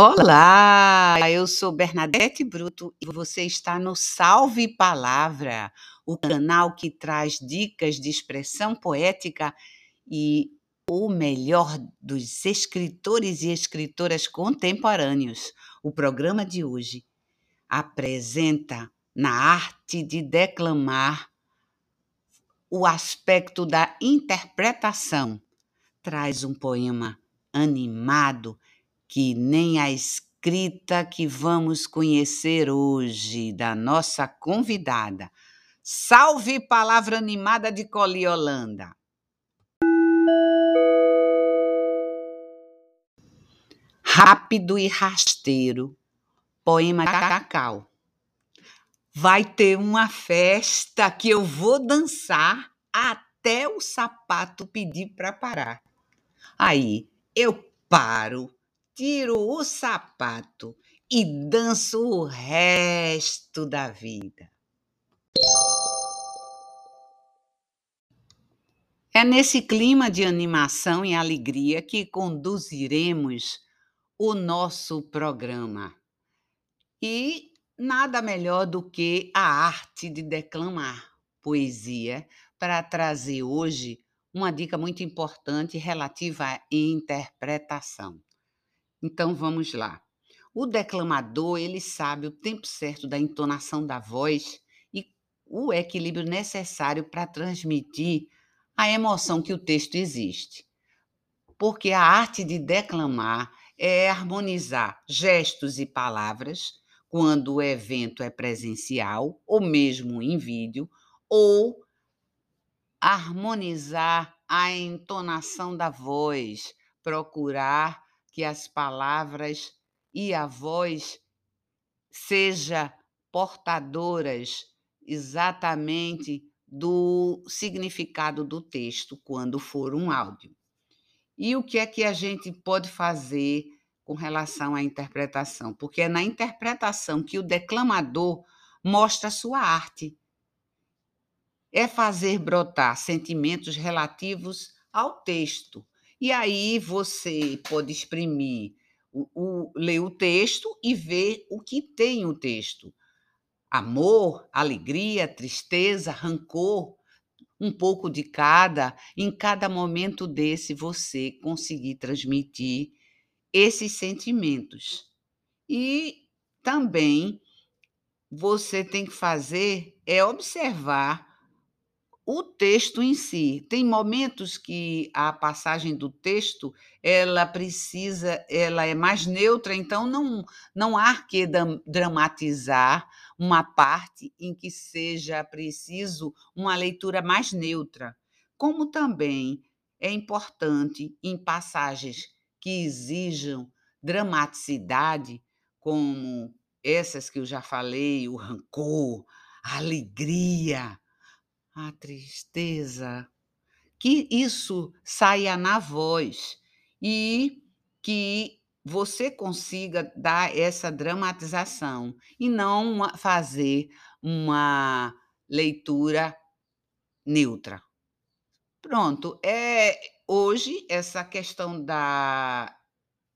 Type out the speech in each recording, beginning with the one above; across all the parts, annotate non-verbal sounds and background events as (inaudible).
Olá, eu sou Bernadette Bruto e você está no Salve Palavra, o canal que traz dicas de expressão poética e o melhor dos escritores e escritoras contemporâneos. O programa de hoje apresenta na arte de declamar o aspecto da interpretação. Traz um poema animado que nem a escrita que vamos conhecer hoje da nossa convidada. Salve palavra animada de Coliolanda. Rápido e rasteiro, poema Cacau. Vai ter uma festa que eu vou dançar até o sapato pedir para parar. Aí eu paro tiro o sapato e danço o resto da vida. É nesse clima de animação e alegria que conduziremos o nosso programa. E nada melhor do que a arte de declamar poesia para trazer hoje uma dica muito importante relativa à interpretação. Então vamos lá. O declamador, ele sabe o tempo certo da entonação da voz e o equilíbrio necessário para transmitir a emoção que o texto existe. Porque a arte de declamar é harmonizar gestos e palavras quando o evento é presencial ou mesmo em vídeo, ou harmonizar a entonação da voz, procurar que as palavras e a voz seja portadoras exatamente do significado do texto quando for um áudio. E o que é que a gente pode fazer com relação à interpretação? Porque é na interpretação que o declamador mostra sua arte. É fazer brotar sentimentos relativos ao texto, e aí você pode exprimir, o, o, ler o texto e ver o que tem o texto. Amor, alegria, tristeza, rancor, um pouco de cada, em cada momento desse você conseguir transmitir esses sentimentos. E também você tem que fazer é observar o texto em si. Tem momentos que a passagem do texto ela precisa, ela é mais neutra, então não, não há que dramatizar uma parte em que seja preciso uma leitura mais neutra. Como também é importante em passagens que exijam dramaticidade, como essas que eu já falei, o rancor, a alegria, a tristeza, que isso saia na voz e que você consiga dar essa dramatização e não fazer uma leitura neutra. Pronto, é hoje essa questão da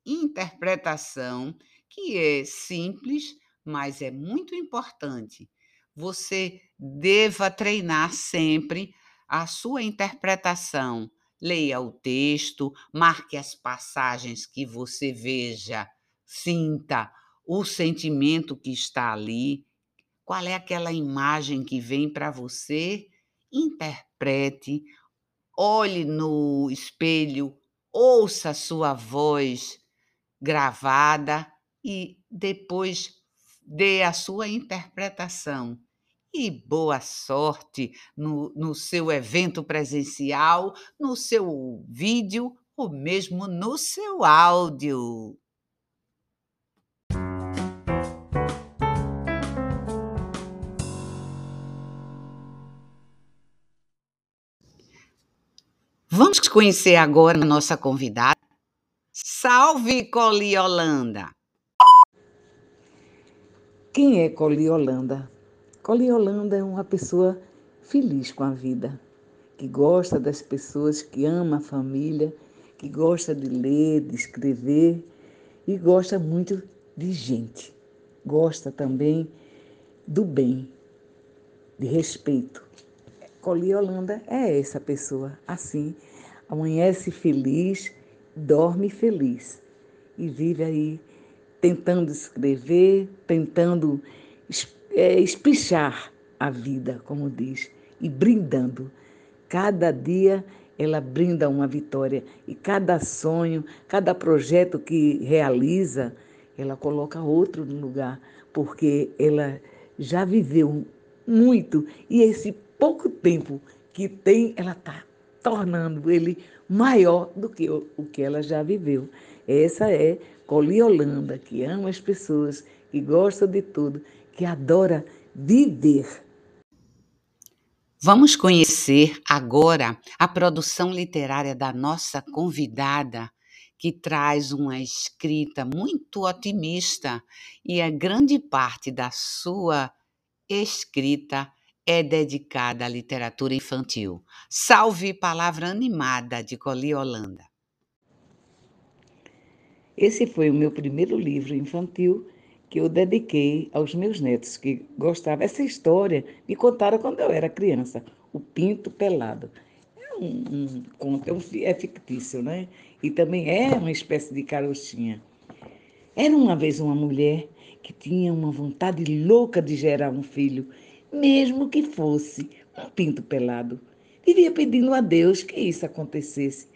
interpretação que é simples, mas é muito importante você deva treinar sempre a sua interpretação. Leia o texto, marque as passagens que você veja, sinta o sentimento que está ali, qual é aquela imagem que vem para você, interprete, olhe no espelho, ouça a sua voz gravada e depois dê a sua interpretação. E boa sorte no, no seu evento presencial, no seu vídeo ou mesmo no seu áudio. Vamos conhecer agora a nossa convidada. Salve, Coliolanda! Quem é Coliolanda? Coliolanda é uma pessoa feliz com a vida, que gosta das pessoas, que ama a família, que gosta de ler, de escrever e gosta muito de gente. Gosta também do bem, de respeito. Coli Holanda é essa pessoa, assim, amanhece feliz, dorme feliz e vive aí tentando escrever, tentando é, espichar a vida, como diz, e brindando. Cada dia ela brinda uma vitória e cada sonho, cada projeto que realiza, ela coloca outro no lugar, porque ela já viveu muito e esse pouco tempo que tem, ela está tornando ele maior do que o, o que ela já viveu. Essa é Coli Holanda, que ama as pessoas, que gosta de tudo, que adora viver. Vamos conhecer agora a produção literária da nossa convidada, que traz uma escrita muito otimista e a grande parte da sua escrita é dedicada à literatura infantil. Salve Palavra Animada de Coli Holanda. Esse foi o meu primeiro livro infantil que eu dediquei aos meus netos, que gostavam. Essa história me contaram quando eu era criança, O Pinto Pelado. É um, um conto, é, um, é fictício, né? E também é uma espécie de carochinha. Era uma vez uma mulher que tinha uma vontade louca de gerar um filho, mesmo que fosse um pinto pelado. Vivia pedindo a Deus que isso acontecesse.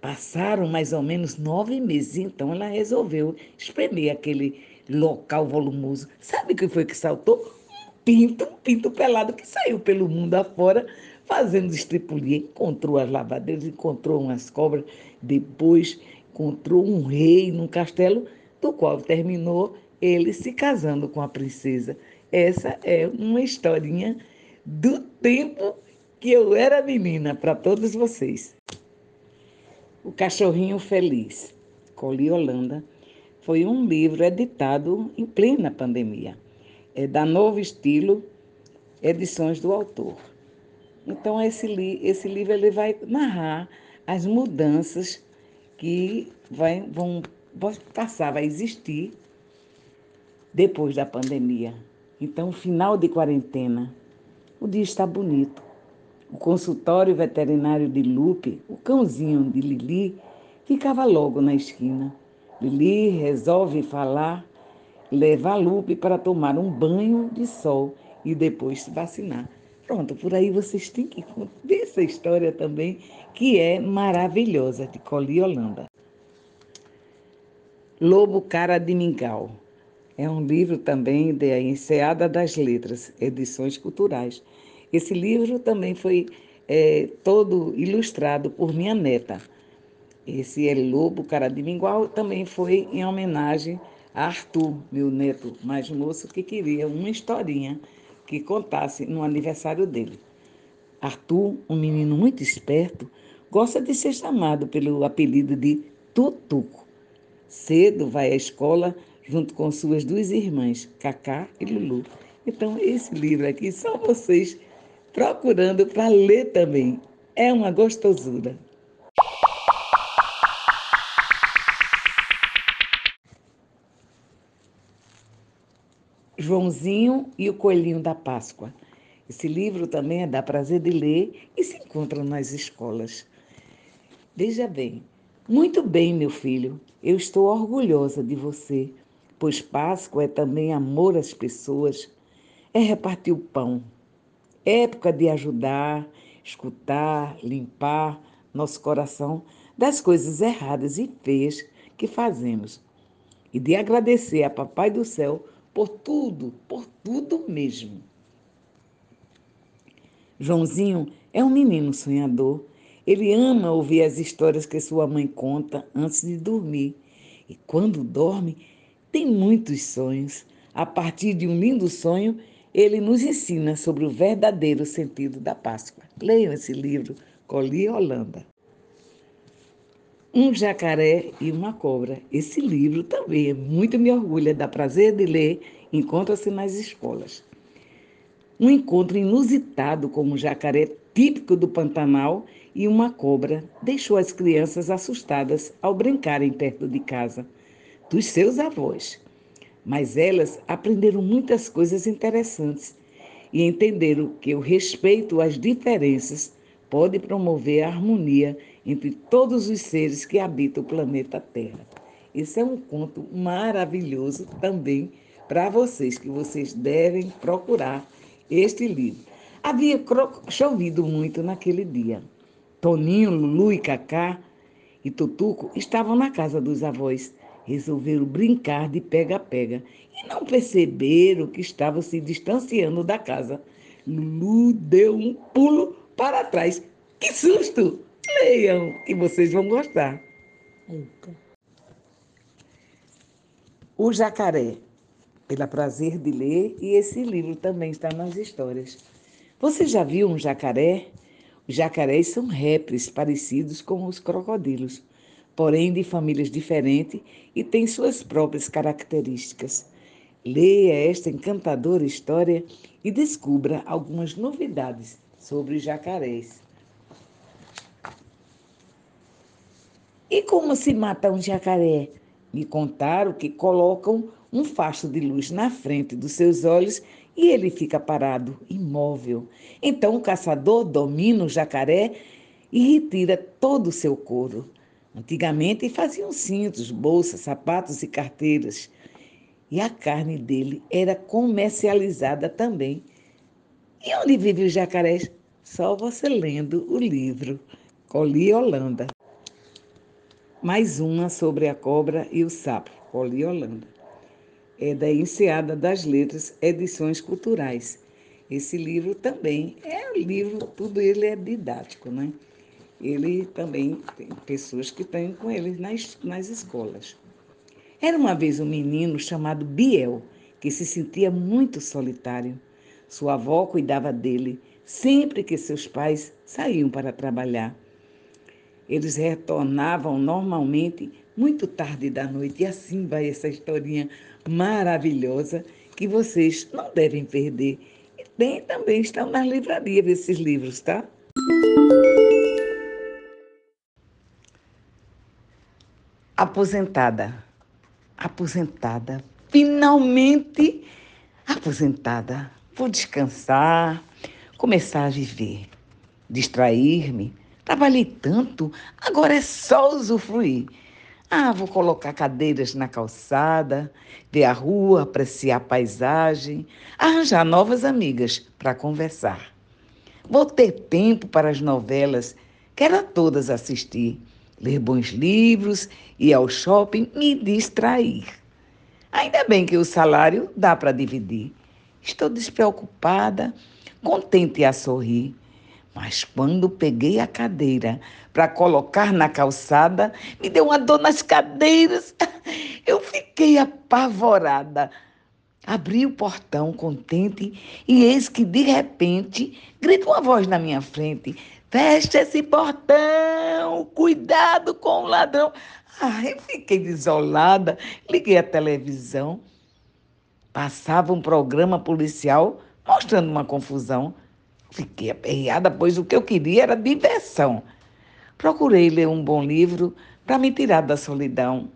Passaram mais ou menos nove meses, então ela resolveu espremer aquele local volumoso. Sabe o que foi que saltou? Um pinto, um pinto pelado que saiu pelo mundo afora fazendo estripulia. Encontrou as lavadeiras, encontrou umas cobras, depois encontrou um rei num castelo, do qual terminou ele se casando com a princesa. Essa é uma historinha do tempo que eu era menina para todos vocês. O Cachorrinho Feliz, Coli Holanda, foi um livro editado em plena pandemia. É da Novo Estilo, edições do autor. Então, esse, li esse livro ele vai narrar as mudanças que vai, vão, vão passar, vai existir depois da pandemia. Então, final de quarentena. O dia está bonito. O consultório veterinário de Lupe, o cãozinho de Lili, ficava logo na esquina. Lili resolve falar, levar Lupe para tomar um banho de sol e depois se vacinar. Pronto, por aí vocês têm que ver essa história também, que é maravilhosa, de Coli Holanda. Lobo Cara de Mingau. É um livro também da Enseada das Letras, Edições Culturais. Esse livro também foi é, todo ilustrado por minha neta. Esse é Lobo Cara de Mingual também foi em homenagem a Arthur, meu neto mais moço, que queria uma historinha que contasse no aniversário dele. Arthur, um menino muito esperto, gosta de ser chamado pelo apelido de Tutuco. Cedo vai à escola junto com suas duas irmãs, Cacá e Lulu. Então, esse livro aqui, só vocês procurando para ler também. É uma gostosura. Joãozinho e o Coelhinho da Páscoa. Esse livro também é dá prazer de ler e se encontra nas escolas. Veja bem, muito bem, meu filho, eu estou orgulhosa de você pois Páscoa é também amor às pessoas, é repartir o pão, época de ajudar, escutar, limpar nosso coração das coisas erradas e feias que fazemos e de agradecer a Papai do Céu por tudo, por tudo mesmo. Joãozinho é um menino sonhador. Ele ama ouvir as histórias que sua mãe conta antes de dormir. E quando dorme, tem muitos sonhos. A partir de um lindo sonho, ele nos ensina sobre o verdadeiro sentido da Páscoa. Leiam esse livro, Coli Holanda. Um jacaré e uma cobra. Esse livro também é muito me orgulha, dá prazer de ler, encontra-se nas escolas. Um encontro inusitado com um jacaré típico do Pantanal e uma cobra deixou as crianças assustadas ao brincarem perto de casa. dos seus avós. Mas elas aprenderam muitas coisas interessantes e entenderam que o respeito às diferenças pode promover a harmonia entre todos os seres que habitam o planeta Terra. Esse é um conto maravilhoso também para vocês, que vocês devem procurar este livro. Havia chovido muito naquele dia. Toninho, Lulu e Cacá e Tutuco estavam na casa dos avós. Resolveram brincar de pega-pega e não perceberam que estavam se distanciando da casa. Lulu deu um pulo para trás. Que susto! Leiam, que vocês vão gostar. Eita. O Jacaré, pela prazer de ler, e esse livro também está nas histórias. Você já viu um jacaré? Os jacarés são répteis parecidos com os crocodilos, porém de famílias diferentes e têm suas próprias características. Leia esta encantadora história e descubra algumas novidades sobre jacarés. E como se mata um jacaré? Me contaram que colocam um facho de luz na frente dos seus olhos e ele fica parado, imóvel. Então o caçador domina o jacaré e retira todo o seu couro. Antigamente faziam cintos, bolsas, sapatos e carteiras. E a carne dele era comercializada também. E onde vive o jacaré? Só você lendo o livro Coli Holanda. Mais uma sobre a cobra e o sapo, Coli Holanda é da Enseada das Letras, Edições Culturais. Esse livro também é um livro, tudo ele é didático, né? Ele também tem pessoas que estão com ele nas, nas escolas. Era uma vez um menino chamado Biel, que se sentia muito solitário. Sua avó cuidava dele sempre que seus pais saíam para trabalhar. Eles retornavam normalmente muito tarde da noite, e assim vai essa historinha maravilhosa que vocês não devem perder. E tem, também estão nas livrarias esses livros, tá? Aposentada. Aposentada. Finalmente aposentada. Vou descansar, começar a viver, distrair-me. Trabalhei tanto, agora é só usufruir ah, vou colocar cadeiras na calçada, ver a rua, apreciar a paisagem, arranjar novas amigas para conversar. Vou ter tempo para as novelas, quero a todas assistir, ler bons livros, ir ao shopping, me distrair. Ainda bem que o salário dá para dividir. Estou despreocupada, contente a sorrir. Mas quando peguei a cadeira para colocar na calçada, me deu uma dor nas cadeiras. (laughs) Eu fiquei apavorada. Abri o portão contente e eis que de repente grita uma voz na minha frente: Feche esse portão! Cuidado com o ladrão! Ah, eu fiquei desolada, liguei a televisão. Passava um programa policial mostrando uma confusão. Fiquei aperreada, pois o que eu queria era diversão. Procurei ler um bom livro para me tirar da solidão.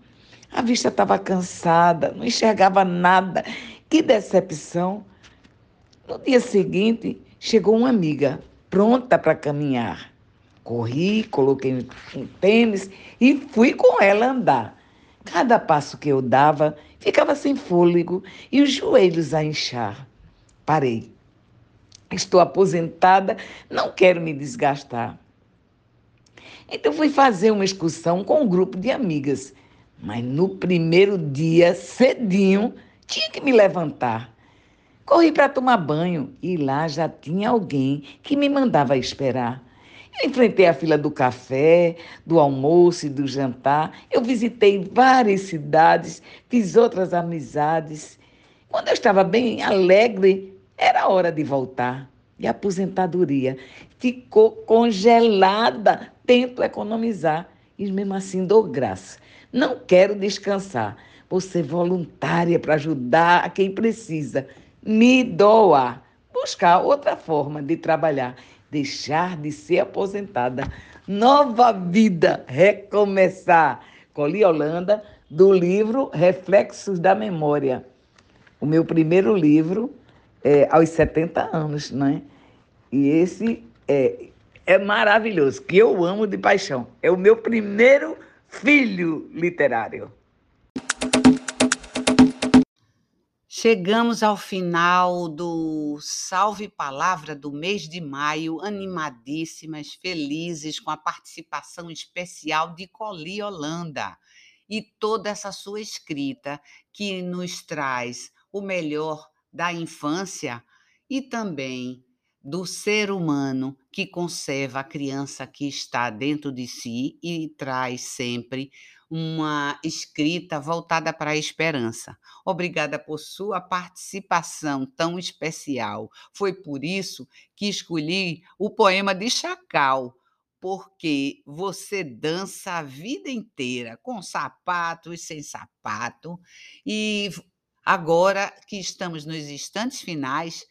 A vista estava cansada, não enxergava nada. Que decepção! No dia seguinte, chegou uma amiga, pronta para caminhar. Corri, coloquei um tênis e fui com ela andar. Cada passo que eu dava, ficava sem fôlego e os joelhos a inchar. Parei. Estou aposentada, não quero me desgastar. Então fui fazer uma excursão com um grupo de amigas. Mas no primeiro dia, cedinho, tinha que me levantar. Corri para tomar banho e lá já tinha alguém que me mandava esperar. Eu enfrentei a fila do café, do almoço e do jantar. Eu visitei várias cidades, fiz outras amizades. Quando eu estava bem alegre, era hora de voltar. E a aposentadoria ficou congelada. Tento economizar e mesmo assim dou graça. Não quero descansar. Vou ser voluntária para ajudar a quem precisa. Me doar. Buscar outra forma de trabalhar. Deixar de ser aposentada. Nova vida. Recomeçar. Coli Holanda, do livro Reflexos da Memória. O meu primeiro livro é, aos 70 anos, né? E esse é, é maravilhoso, que eu amo de paixão. É o meu primeiro filho literário. Chegamos ao final do Salve Palavra do mês de maio, animadíssimas, felizes com a participação especial de Coli Holanda e toda essa sua escrita que nos traz o melhor da infância e também do ser humano que conserva a criança que está dentro de si e traz sempre uma escrita voltada para a esperança. Obrigada por sua participação tão especial. Foi por isso que escolhi o poema de Chacal, porque você dança a vida inteira, com sapato e sem sapato, e agora que estamos nos instantes finais,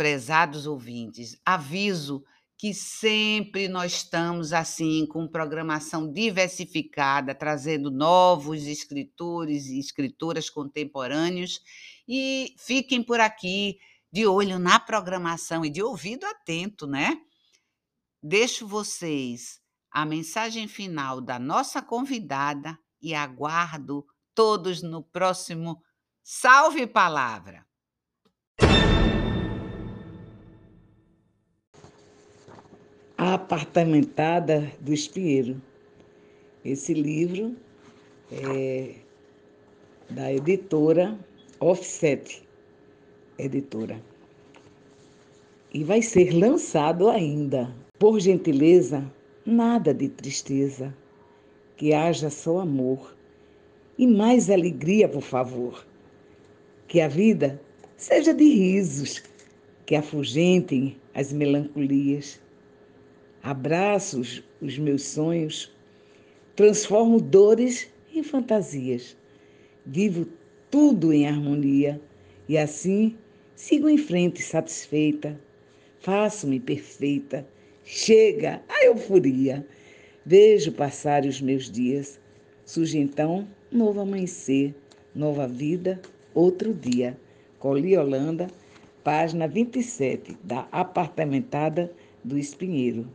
prezados ouvintes, aviso que sempre nós estamos assim com programação diversificada, trazendo novos escritores e escritoras contemporâneos e fiquem por aqui de olho na programação e de ouvido atento, né? Deixo vocês a mensagem final da nossa convidada e aguardo todos no próximo Salve Palavra. A Apartamentada do Espinheiro. Esse livro é da editora Offset, editora. E vai ser lançado ainda. Por gentileza, nada de tristeza, que haja só amor e mais alegria, por favor. Que a vida seja de risos, que afugentem as melancolias abraço os meus sonhos, transformo dores em fantasias. Vivo tudo em harmonia e assim sigo em frente satisfeita. Faço-me perfeita. Chega a euforia. Vejo passar os meus dias. Surge então novo amanhecer, nova vida, outro dia. Coli Holanda, página 27 da Apartamentada do Espinheiro.